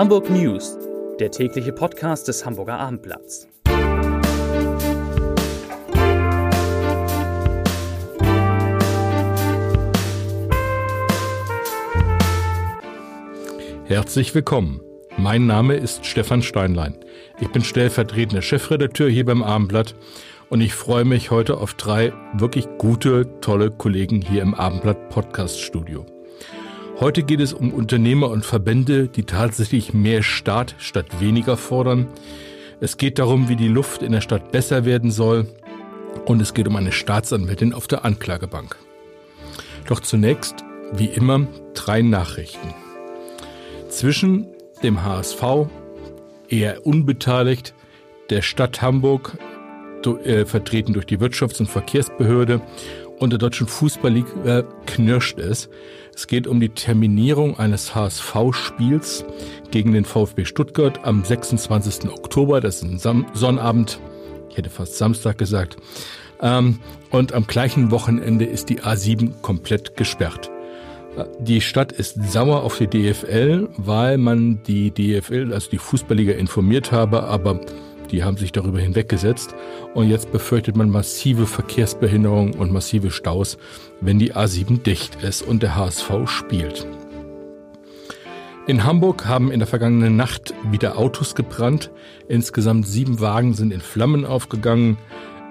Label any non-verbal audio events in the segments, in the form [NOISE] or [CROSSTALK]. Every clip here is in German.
Hamburg News, der tägliche Podcast des Hamburger Abendblatts. Herzlich willkommen. Mein Name ist Stefan Steinlein. Ich bin stellvertretender Chefredakteur hier beim Abendblatt und ich freue mich heute auf drei wirklich gute, tolle Kollegen hier im Abendblatt Podcast Studio. Heute geht es um Unternehmer und Verbände, die tatsächlich mehr Staat statt weniger fordern. Es geht darum, wie die Luft in der Stadt besser werden soll. Und es geht um eine Staatsanwältin auf der Anklagebank. Doch zunächst, wie immer, drei Nachrichten. Zwischen dem HSV, eher unbeteiligt, der Stadt Hamburg, äh, vertreten durch die Wirtschafts- und Verkehrsbehörde und der Deutschen Fußballliga knirscht es. Es geht um die Terminierung eines HSV-Spiels gegen den VfB Stuttgart am 26. Oktober. Das ist ein Sonnabend. Ich hätte fast Samstag gesagt. Ähm, und am gleichen Wochenende ist die A7 komplett gesperrt. Die Stadt ist sauer auf die DFL, weil man die DFL, also die Fußballliga, informiert habe, aber die haben sich darüber hinweggesetzt und jetzt befürchtet man massive Verkehrsbehinderungen und massive Staus, wenn die A7 dicht ist und der HSV spielt. In Hamburg haben in der vergangenen Nacht wieder Autos gebrannt. Insgesamt sieben Wagen sind in Flammen aufgegangen.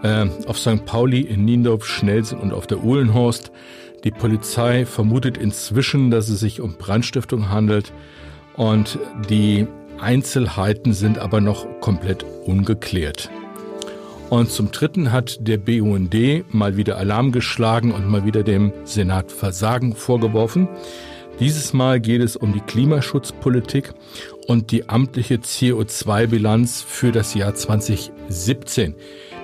Äh, auf St. Pauli, in Niendorf, Schnelsen und auf der Uhlenhorst. Die Polizei vermutet inzwischen, dass es sich um Brandstiftung handelt. Und die Einzelheiten sind aber noch komplett ungeklärt. Und zum Dritten hat der BUND mal wieder Alarm geschlagen und mal wieder dem Senat Versagen vorgeworfen. Dieses Mal geht es um die Klimaschutzpolitik und die amtliche CO2-Bilanz für das Jahr 2017.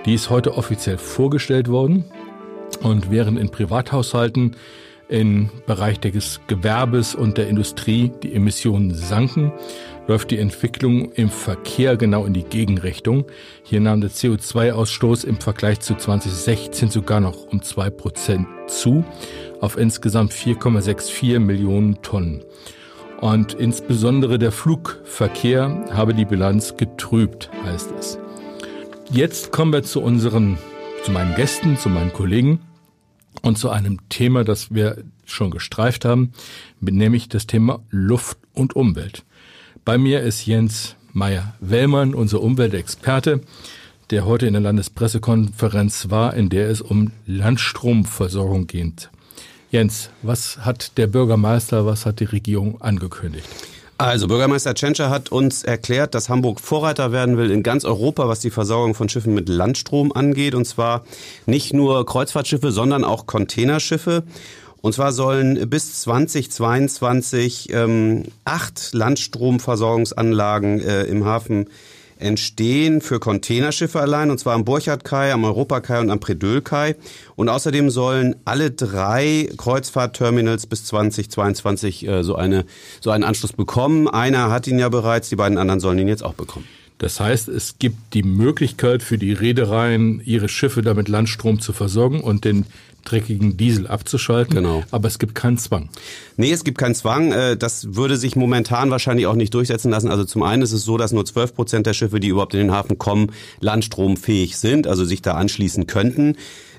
Die ist heute offiziell vorgestellt worden. Und während in Privathaushalten im Bereich des Gewerbes und der Industrie die Emissionen sanken, läuft die Entwicklung im Verkehr genau in die Gegenrichtung. Hier nahm der CO2-Ausstoß im Vergleich zu 2016 sogar noch um zwei Prozent zu, auf insgesamt 4,64 Millionen Tonnen. Und insbesondere der Flugverkehr habe die Bilanz getrübt, heißt es. Jetzt kommen wir zu unseren, zu meinen Gästen, zu meinen Kollegen und zu einem Thema, das wir schon gestreift haben, nämlich das Thema Luft und Umwelt. Bei mir ist Jens Meyer-Wellmann, unser Umweltexperte, der heute in der Landespressekonferenz war, in der es um Landstromversorgung geht. Jens, was hat der Bürgermeister, was hat die Regierung angekündigt? Also Bürgermeister Tschentscher hat uns erklärt, dass Hamburg Vorreiter werden will in ganz Europa, was die Versorgung von Schiffen mit Landstrom angeht. Und zwar nicht nur Kreuzfahrtschiffe, sondern auch Containerschiffe. Und zwar sollen bis 2022 ähm, acht Landstromversorgungsanlagen äh, im Hafen entstehen für Containerschiffe allein, und zwar am Burchardkai, am Europakai und am Predölkai. Und außerdem sollen alle drei Kreuzfahrtterminals bis 2022 äh, so, eine, so einen Anschluss bekommen. Einer hat ihn ja bereits, die beiden anderen sollen ihn jetzt auch bekommen. Das heißt, es gibt die Möglichkeit für die Reedereien, ihre Schiffe damit Landstrom zu versorgen und den dreckigen Diesel abzuschalten. Genau. Aber es gibt keinen Zwang. Nee, es gibt keinen Zwang. Äh, das würde sich momentan wahrscheinlich auch nicht durchsetzen lassen. Also zum einen ist es so, dass nur 12 Prozent der Schiffe, die überhaupt in den Hafen kommen, landstromfähig sind, also sich da anschließen könnten.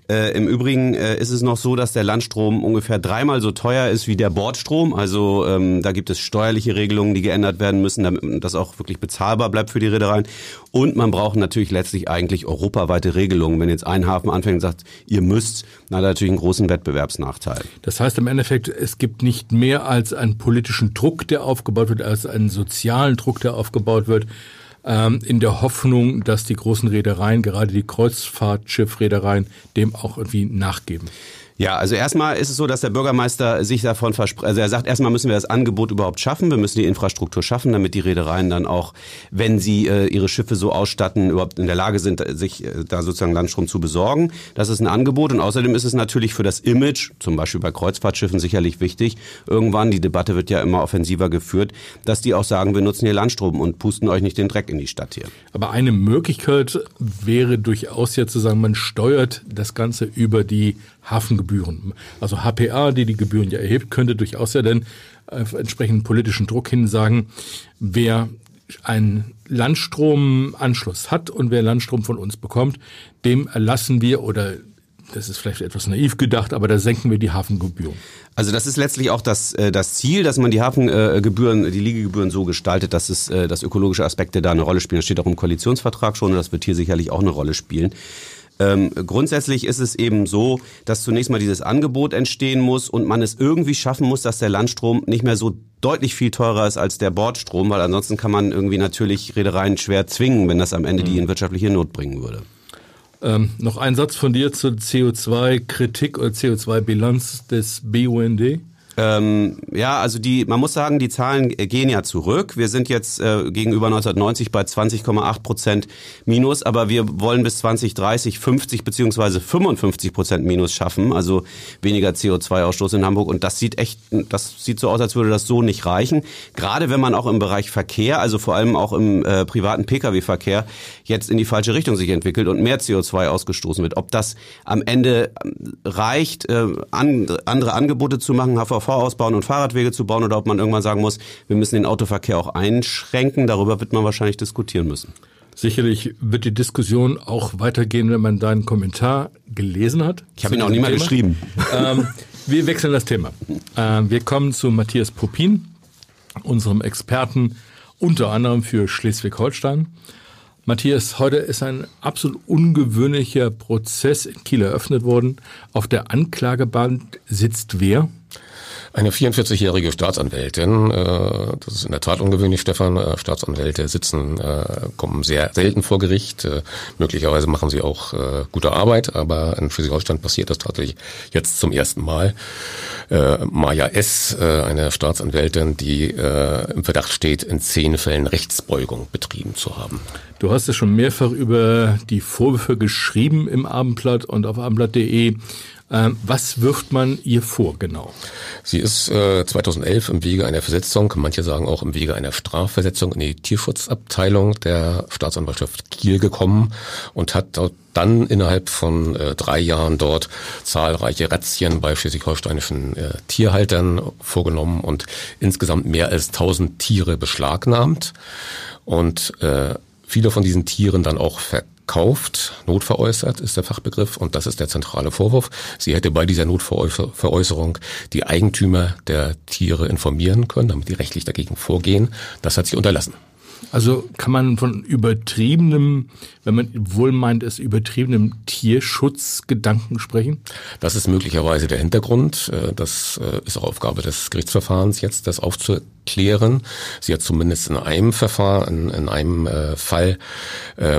Äh, Im Übrigen äh, ist es noch so, dass der Landstrom ungefähr dreimal so teuer ist wie der Bordstrom. Also ähm, da gibt es steuerliche Regelungen, die geändert werden müssen, damit das auch wirklich bezahlbar bleibt für die Reedereien. Und man braucht natürlich letztlich eigentlich europaweite Regelungen. Wenn jetzt ein Hafen anfängt und sagt, ihr müsst, dann hat er natürlich einen großen Wettbewerbsnachteil. Das heißt im Endeffekt, es gibt nicht mehr als einen politischen Druck, der aufgebaut wird, als einen sozialen Druck, der aufgebaut wird ähm, in der Hoffnung, dass die großen Reedereien, gerade die Kreuzfahrtschiffreedereien, dem auch irgendwie nachgeben. Ja, also erstmal ist es so, dass der Bürgermeister sich davon verspricht, also er sagt, erstmal müssen wir das Angebot überhaupt schaffen, wir müssen die Infrastruktur schaffen, damit die Reedereien dann auch, wenn sie äh, ihre Schiffe so ausstatten, überhaupt in der Lage sind, sich äh, da sozusagen Landstrom zu besorgen. Das ist ein Angebot und außerdem ist es natürlich für das Image, zum Beispiel bei Kreuzfahrtschiffen sicherlich wichtig, irgendwann, die Debatte wird ja immer offensiver geführt, dass die auch sagen, wir nutzen hier Landstrom und pusten euch nicht den Dreck in die Stadt hier. Aber eine Möglichkeit wäre durchaus ja zu sagen, man steuert das Ganze über die Hafengebühren. Also HPA, die die Gebühren ja erhebt, könnte durchaus ja dann auf entsprechenden politischen Druck hin sagen, wer einen Landstromanschluss hat und wer Landstrom von uns bekommt, dem erlassen wir oder das ist vielleicht etwas naiv gedacht, aber da senken wir die Hafengebühren. Also das ist letztlich auch das, äh, das Ziel, dass man die Hafengebühren, die Liegegebühren so gestaltet, dass es, äh, dass ökologische Aspekte da eine Rolle spielen. Das steht auch im Koalitionsvertrag schon und das wird hier sicherlich auch eine Rolle spielen. Ähm, grundsätzlich ist es eben so, dass zunächst mal dieses Angebot entstehen muss und man es irgendwie schaffen muss, dass der Landstrom nicht mehr so deutlich viel teurer ist als der Bordstrom, weil ansonsten kann man irgendwie natürlich Reedereien schwer zwingen, wenn das am Ende die mhm. in wirtschaftliche Not bringen würde. Ähm, noch ein Satz von dir zur CO2-Kritik oder CO2-Bilanz des BUND. Ähm, ja, also die, man muss sagen, die Zahlen gehen ja zurück. Wir sind jetzt äh, gegenüber 1990 bei 20,8 Prozent Minus, aber wir wollen bis 2030 50 beziehungsweise 55 Prozent Minus schaffen, also weniger CO2-Ausstoß in Hamburg. Und das sieht echt, das sieht so aus, als würde das so nicht reichen. Gerade wenn man auch im Bereich Verkehr, also vor allem auch im äh, privaten Pkw-Verkehr, jetzt in die falsche Richtung sich entwickelt und mehr CO2 ausgestoßen wird. Ob das am Ende reicht, äh, an, andere Angebote zu machen, HVV ÖPNV ausbauen und Fahrradwege zu bauen oder ob man irgendwann sagen muss, wir müssen den Autoverkehr auch einschränken. Darüber wird man wahrscheinlich diskutieren müssen. Sicherlich wird die Diskussion auch weitergehen, wenn man deinen Kommentar gelesen hat. Ich habe ihn auch nicht mal geschrieben. [LAUGHS] Ähm, wir wechseln das Thema. Ähm, wir kommen zu Matthias Popin, unserem Experten unter anderem für Schleswig-Holstein. Matthias, heute ist ein absolut ungewöhnlicher Prozess in Kiel eröffnet worden. Auf der Anklageband sitzt wer? Eine 44-jährige Staatsanwältin, äh, das ist in der Tat ungewöhnlich, Stefan. Äh, Staatsanwälte sitzen, äh, kommen sehr selten vor Gericht. Möglicherweise machen sie auch gute Arbeit, aber in Schleswig-Holstein passiert das tatsächlich jetzt zum ersten Mal. Maja S., eine Staatsanwältin, die im Verdacht steht, in zehn Fällen Rechtsbeugung betrieben zu haben. Du hast ja schon mehrfach über die Vorwürfe geschrieben im Abendblatt und auf abendblatt.de. Ähm, was wirft man ihr vor genau? Sie ist äh, 2011 im Wege einer Versetzung, manche sagen auch im Wege einer Strafversetzung in die Tierschutzabteilung der Staatsanwaltschaft Kiel gekommen und hat dort dann innerhalb von äh, drei Jahren dort zahlreiche Razzien bei schleswig-holsteinischen äh, Tierhaltern vorgenommen und insgesamt mehr als 1000 Tiere beschlagnahmt und äh, viele von diesen Tieren dann auch verkauft kauft, notveräußert ist der Fachbegriff und das ist der zentrale Vorwurf. Sie hätte bei dieser Notveräußerung die Eigentümer der Tiere informieren können, damit die rechtlich dagegen vorgehen. Das hat sie unterlassen. Also kann man von übertriebenem, wenn man wohl meint, es übertriebenem Tierschutzgedanken sprechen? Das ist möglicherweise der Hintergrund. Äh, das äh, ist auch Aufgabe des Gerichtsverfahrens jetzt, das aufzuklären. Sie hat zumindest in einem Verfahren, in einem äh, Fall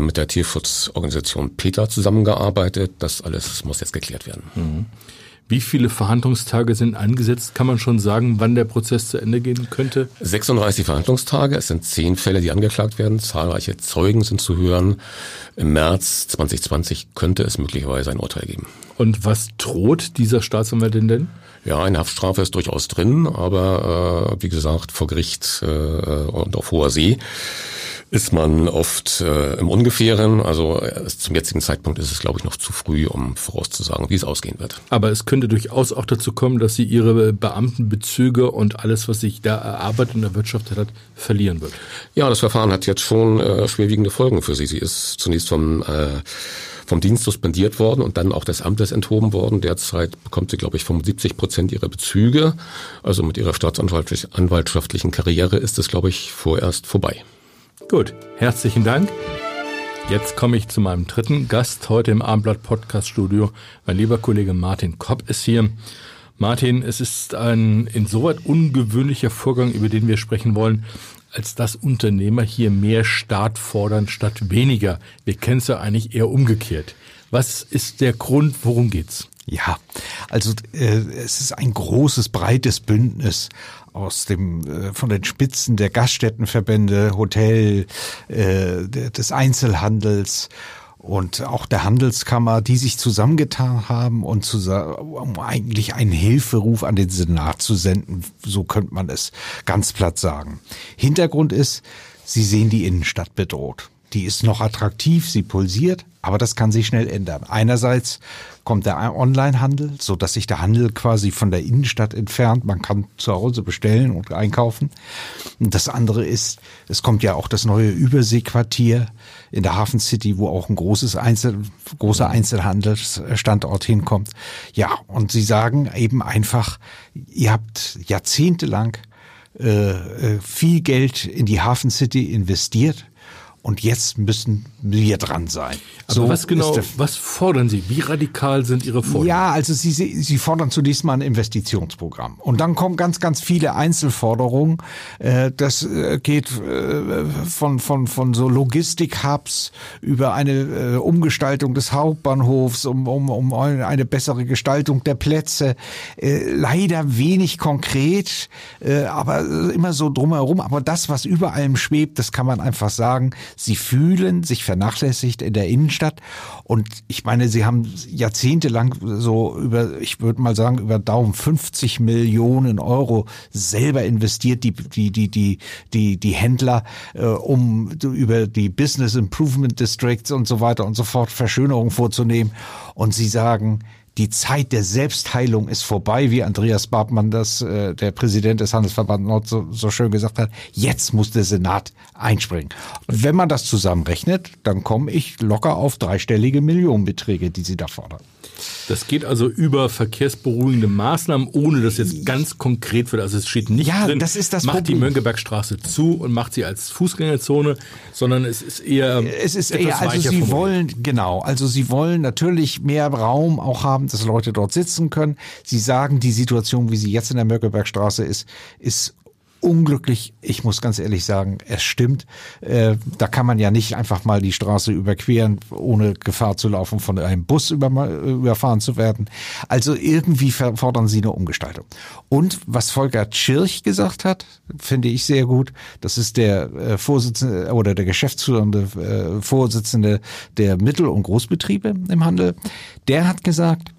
mit der Tierschutzorganisation PETA zusammengearbeitet. Das alles muss jetzt geklärt werden. Mhm. Wie viele Verhandlungstage sind angesetzt? Kann man schon sagen, wann der Prozess zu Ende gehen könnte? 36 Verhandlungstage. Es sind zehn Fälle, die angeklagt werden. Zahlreiche Zeugen sind zu hören. Im März 2020 könnte es möglicherweise ein Urteil geben. Und was droht dieser Staatsanwältin denn? Ja, eine Haftstrafe ist durchaus drin, aber äh, wie gesagt, vor Gericht äh, und auf hoher See ist man oft äh, im Ungefähren. Also äh, zum jetzigen Zeitpunkt ist es, glaube ich, noch zu früh, um vorauszusagen, wie es ausgehen wird. Aber es könnte durchaus auch dazu kommen, dass sie ihre Beamtenbezüge und alles, was sich da erarbeitet und erwirtschaftet hat, verlieren wird. Ja, das Verfahren hat jetzt schon äh, schwerwiegende Folgen für sie. Sie ist zunächst vom äh, vom Dienst suspendiert worden und dann auch des Amtes enthoben worden. Derzeit bekommt sie, glaube ich, 75 Prozent ihrer Bezüge. Also mit ihrer staatsanwaltschaftlichen Karriere ist es, glaube ich, vorerst vorbei. Gut, herzlichen Dank. Jetzt komme ich zu meinem dritten Gast heute im Abendblatt Podcast Studio. Mein lieber Kollege Martin Kopp ist hier. Martin, es ist ein insoweit ungewöhnlicher Vorgang, über den wir sprechen wollen, als dass Unternehmer hier mehr Staat fordern statt weniger. Wir kennen es ja eigentlich eher umgekehrt. Was ist der Grund? Worum geht's? Ja, also äh, es ist ein großes, breites Bündnis aus dem äh, von den Spitzen der Gaststättenverbände, Hotel, äh, des Einzelhandels und auch der Handelskammer, die sich zusammengetan haben und zu, um eigentlich einen Hilferuf an den Senat zu senden, so könnte man es ganz platt sagen. Hintergrund ist, sie sehen die Innenstadt bedroht. Die ist noch attraktiv, sie pulsiert, aber das kann sich schnell ändern. Einerseits kommt der Onlinehandel, so dass sich der Handel quasi von der Innenstadt entfernt. Man kann zu Hause bestellen und einkaufen. Und das andere ist, es kommt ja auch das neue Überseequartier in der Hafen City, wo auch ein großes Einzel, großer Einzelhandelsstandort hinkommt. Ja, und sie sagen eben einfach, ihr habt jahrzehntelang äh, äh viel Geld in die Hafen City investiert und jetzt müssen wir dran sein. Aber so was genau, was fordern Sie? Wie radikal sind Ihre Forderungen? Ja, also Sie, Sie fordern zunächst mal ein Investitionsprogramm. Und dann kommen ganz, ganz viele Einzelforderungen. Äh, das äh, geht äh, von, von, von so Logistik-Hubs über eine Umgestaltung des Hauptbahnhofs, um, um, um eine bessere Gestaltung der Plätze. Leider wenig konkret, aber immer so drumherum. Aber das, was über allem schwebt, das kann man einfach sagen, Sie fühlen sich vernachlässigt in der Innenstadt. Und ich meine, Sie haben jahrzehntelang so über, ich würde mal sagen, über Daumen 50 Millionen Euro selber investiert, die, die, die, die, die, die Händler, äh, um über die Business Improvement Districts und so weiter und so fort Verschönerungen vorzunehmen. Und Sie sagen, die Zeit der Selbstheilung ist vorbei, wie Andreas Babmann, das, äh, der Präsident des Handelsverbands Nord, so, so schön gesagt hat. Jetzt muss der Senat einspringen. Und wenn man das zusammenrechnet, dann komme ich locker auf dreistellige Millionenbeträge, die sie da fordern. Das geht also über verkehrsberuhigende Maßnahmen, ohne dass jetzt ganz konkret wird. Also es steht nicht ja, drin, das ist das macht Problem. die Mönckebergstraße zu und macht sie als Fußgängerzone, sondern es ist eher es ist eher also sie formuliert. wollen genau, also sie wollen natürlich mehr Raum auch haben, dass Leute dort sitzen können. Sie sagen, die Situation, wie sie jetzt in der Mönckebergstraße ist, ist unglücklich. Ich muss ganz ehrlich sagen, es stimmt. Äh, da kann man ja nicht einfach mal die Straße überqueren, ohne Gefahr zu laufen, von einem Bus über, überfahren zu werden. Also irgendwie fordern sie eine Umgestaltung. Und was Volker Tschirch gesagt hat, finde ich sehr gut. Das ist der äh, Vorsitzende oder der geschäftsführende äh, Vorsitzende der Mittel- und Großbetriebe im Handel. Der hat gesagt,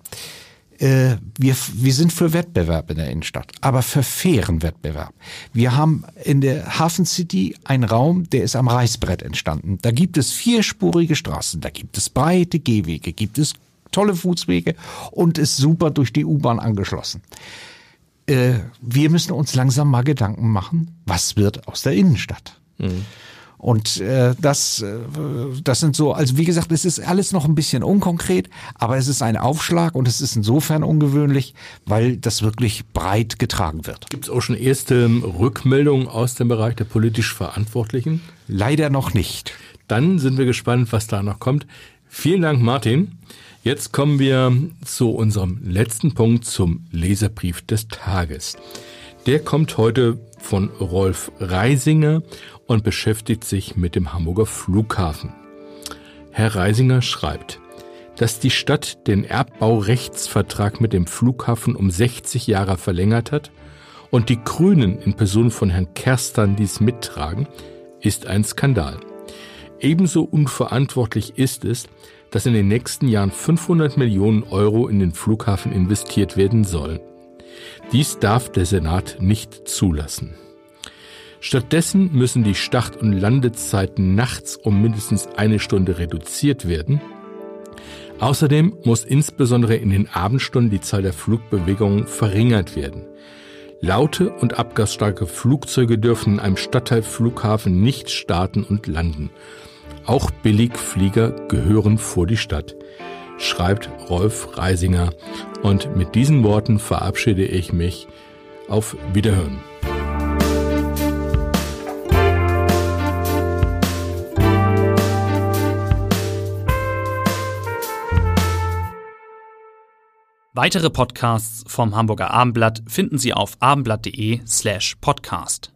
äh, wir, wir sind für Wettbewerb in der Innenstadt, aber für fairen Wettbewerb. Wir haben in der Hafen City einen Raum, der ist am Reißbrett entstanden. Da gibt es vierspurige Straßen, da gibt es breite Gehwege, gibt es tolle Fußwege und ist super durch die U-Bahn angeschlossen. Äh, wir müssen uns langsam mal Gedanken machen, was wird aus der Innenstadt? Mhm. Und äh, das, äh, das sind so, also wie gesagt, es ist alles noch ein bisschen unkonkret, aber es ist ein Aufschlag und es ist insofern ungewöhnlich, weil das wirklich breit getragen wird. Gibt es auch schon erste Rückmeldungen aus dem Bereich der politisch Verantwortlichen? Leider noch nicht. Dann sind wir gespannt, was da noch kommt. Vielen Dank, Martin. Jetzt kommen wir zu unserem letzten Punkt, zum Leserbrief des Tages. Der kommt heute von Rolf Reisinger und beschäftigt sich mit dem Hamburger Flughafen. Herr Reisinger schreibt, dass die Stadt den Erbbaurechtsvertrag mit dem Flughafen um 60 Jahre verlängert hat und die Grünen in Person von Herrn Kerstern dies mittragen, ist ein Skandal. Ebenso unverantwortlich ist es, dass in den nächsten Jahren 500 Millionen Euro in den Flughafen investiert werden sollen. Dies darf der Senat nicht zulassen. Stattdessen müssen die Start- und Landezeiten nachts um mindestens eine Stunde reduziert werden. Außerdem muss insbesondere in den Abendstunden die Zahl der Flugbewegungen verringert werden. Laute und abgasstarke Flugzeuge dürfen in einem Stadtteilflughafen nicht starten und landen. Auch Billigflieger gehören vor die Stadt, schreibt Rolf Reisinger. Und mit diesen Worten verabschiede ich mich. Auf Wiederhören. Weitere Podcasts vom Hamburger Abendblatt finden Sie auf abendblatt.de slash podcast.